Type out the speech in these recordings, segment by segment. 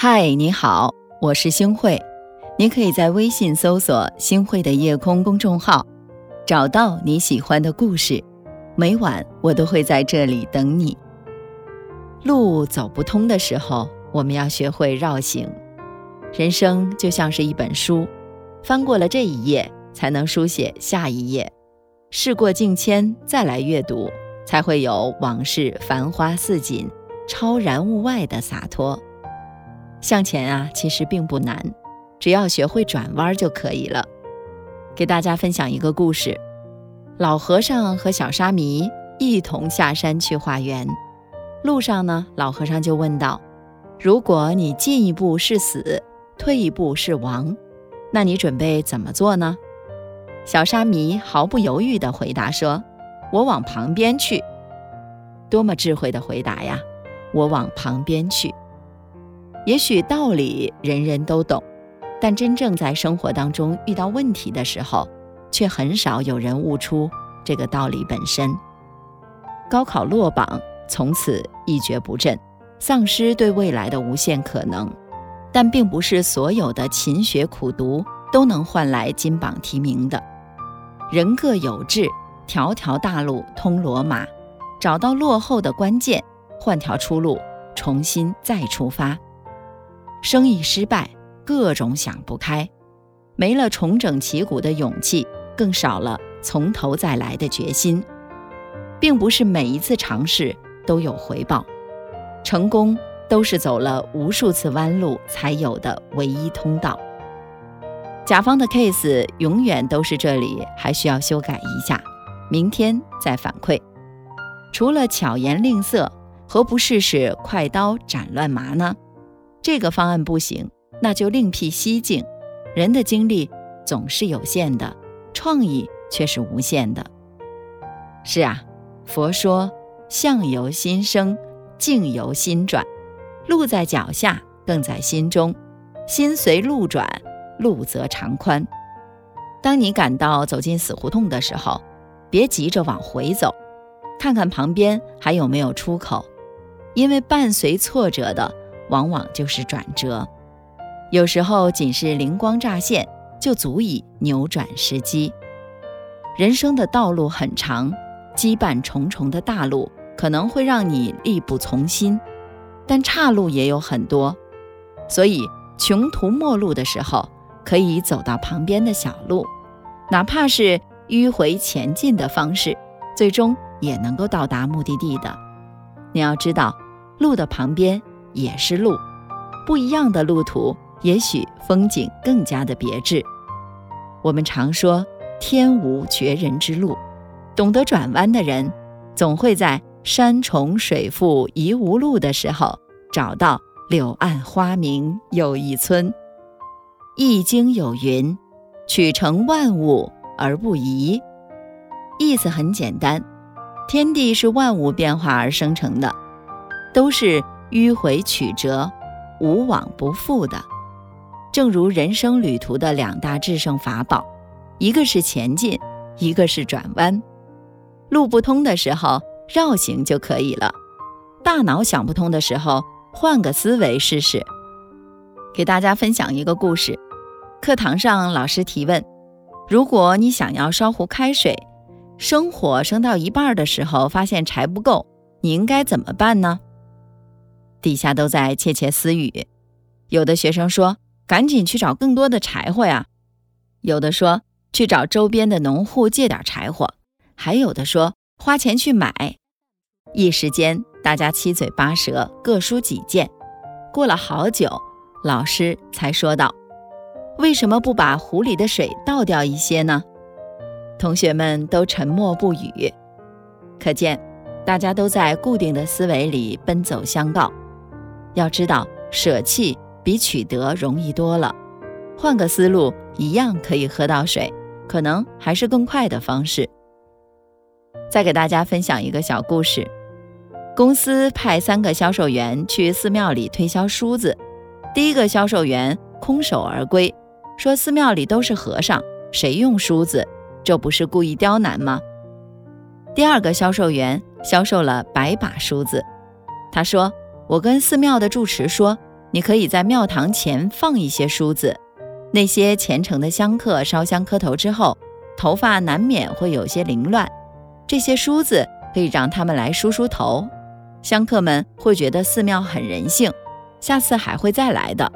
嗨，你好，我是星慧。你可以在微信搜索“星慧的夜空”公众号，找到你喜欢的故事。每晚我都会在这里等你。路走不通的时候，我们要学会绕行。人生就像是一本书，翻过了这一页，才能书写下一页。事过境迁，再来阅读，才会有往事繁花似锦、超然物外的洒脱。向前啊，其实并不难，只要学会转弯就可以了。给大家分享一个故事：老和尚和小沙弥一同下山去化缘。路上呢，老和尚就问道：“如果你进一步是死，退一步是亡，那你准备怎么做呢？”小沙弥毫不犹豫地回答说：“我往旁边去。”多么智慧的回答呀！我往旁边去。也许道理人人都懂，但真正在生活当中遇到问题的时候，却很少有人悟出这个道理本身。高考落榜，从此一蹶不振，丧失对未来的无限可能。但并不是所有的勤学苦读都能换来金榜题名的。人各有志，条条大路通罗马，找到落后的关键，换条出路，重新再出发。生意失败，各种想不开，没了重整旗鼓的勇气，更少了从头再来的决心。并不是每一次尝试都有回报，成功都是走了无数次弯路才有的唯一通道。甲方的 case 永远都是这里，还需要修改一下，明天再反馈。除了巧言令色，何不试试快刀斩乱麻呢？这个方案不行，那就另辟蹊径。人的精力总是有限的，创意却是无限的。是啊，佛说相由心生，境由心转，路在脚下，更在心中。心随路转，路则长宽。当你感到走进死胡同的时候，别急着往回走，看看旁边还有没有出口，因为伴随挫折的。往往就是转折，有时候仅是灵光乍现，就足以扭转时机。人生的道路很长，羁绊重重的大路可能会让你力不从心，但岔路也有很多。所以穷途末路的时候，可以走到旁边的小路，哪怕是迂回前进的方式，最终也能够到达目的地的。你要知道，路的旁边。也是路，不一样的路途，也许风景更加的别致。我们常说天无绝人之路，懂得转弯的人，总会在山重水复疑无路的时候，找到柳暗花明又一村。易经有云：“取成万物而不移。”意思很简单，天地是万物变化而生成的，都是。迂回曲折，无往不复的，正如人生旅途的两大制胜法宝，一个是前进，一个是转弯。路不通的时候，绕行就可以了；大脑想不通的时候，换个思维试试。给大家分享一个故事：课堂上老师提问，如果你想要烧壶开水，生火生到一半的时候，发现柴不够，你应该怎么办呢？底下都在窃窃私语，有的学生说：“赶紧去找更多的柴火呀！”有的说：“去找周边的农户借点柴火。”还有的说：“花钱去买。”一时间，大家七嘴八舌，各抒己见。过了好久，老师才说道：“为什么不把壶里的水倒掉一些呢？”同学们都沉默不语，可见大家都在固定的思维里奔走相告。要知道，舍弃比取得容易多了。换个思路，一样可以喝到水，可能还是更快的方式。再给大家分享一个小故事：公司派三个销售员去寺庙里推销梳子。第一个销售员空手而归，说：“寺庙里都是和尚，谁用梳子？这不是故意刁难吗？”第二个销售员销售了百把梳子，他说。我跟寺庙的住持说，你可以在庙堂前放一些梳子，那些虔诚的香客烧香磕头之后，头发难免会有些凌乱，这些梳子可以让他们来梳梳头，香客们会觉得寺庙很人性，下次还会再来的。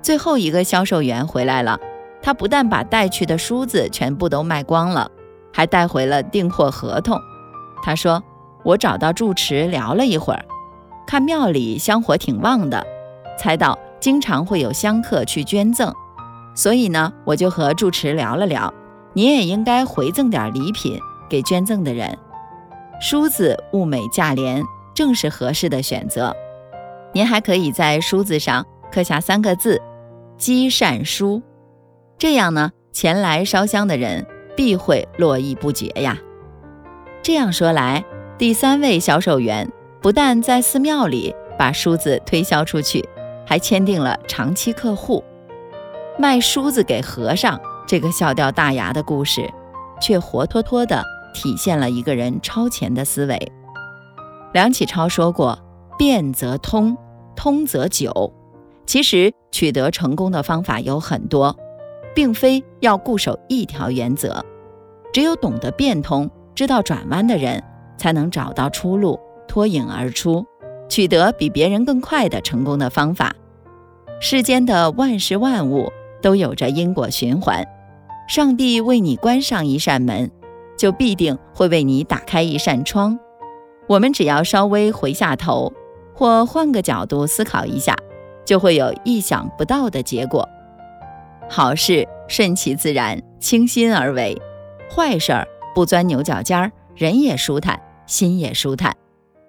最后一个销售员回来了，他不但把带去的梳子全部都卖光了，还带回了订货合同。他说：“我找到住持聊了一会儿，看庙里香火挺旺的，猜到经常会有香客去捐赠，所以呢，我就和住持聊了聊，您也应该回赠点礼品给捐赠的人。梳子物美价廉，正是合适的选择。您还可以在梳子上刻下三个字。”积善书，这样呢，前来烧香的人必会络绎不绝呀。这样说来，第三位销售员不但在寺庙里把梳子推销出去，还签订了长期客户。卖梳子给和尚，这个笑掉大牙的故事，却活脱脱地体现了一个人超前的思维。梁启超说过：“变则通，通则久。”其实取得成功的方法有很多，并非要固守一条原则。只有懂得变通、知道转弯的人，才能找到出路，脱颖而出，取得比别人更快的成功的方法。世间的万事万物都有着因果循环，上帝为你关上一扇门，就必定会为你打开一扇窗。我们只要稍微回下头，或换个角度思考一下。就会有意想不到的结果。好事顺其自然，倾心而为；坏事儿不钻牛角尖儿，人也舒坦，心也舒坦。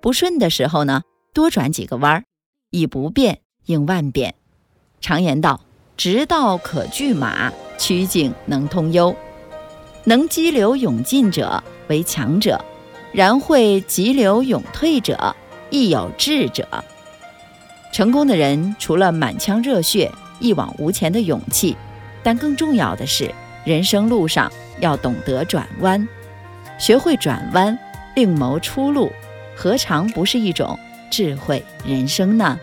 不顺的时候呢，多转几个弯儿，以不变应万变。常言道：“直道可拒马，曲径能通幽。”能激流勇进者为强者，然会急流勇退者亦有智者。成功的人除了满腔热血、一往无前的勇气，但更重要的是，人生路上要懂得转弯，学会转弯，另谋出路，何尝不是一种智慧人生呢？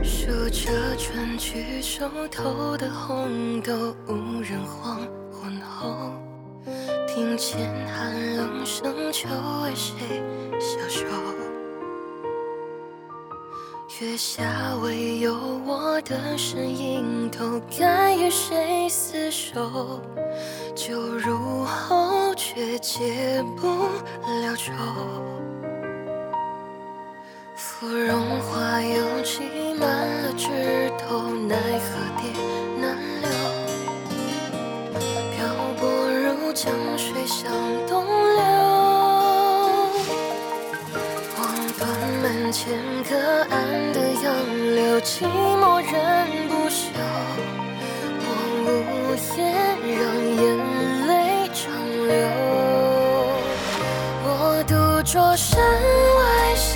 数着春去手头的红豆，无人黄昏后，听见寒冷声，秋为谁消瘦？月下唯有我的身影，都该与谁厮守？酒入喉，却解不了愁。芙蓉花又栖满了枝头，寂寞人不休。我无言，让眼泪长流。我独坐山外小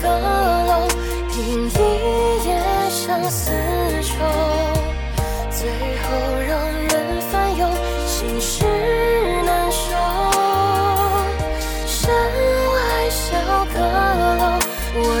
阁楼，听一夜相思愁，最后让人烦忧，心事难收。山外小阁楼。我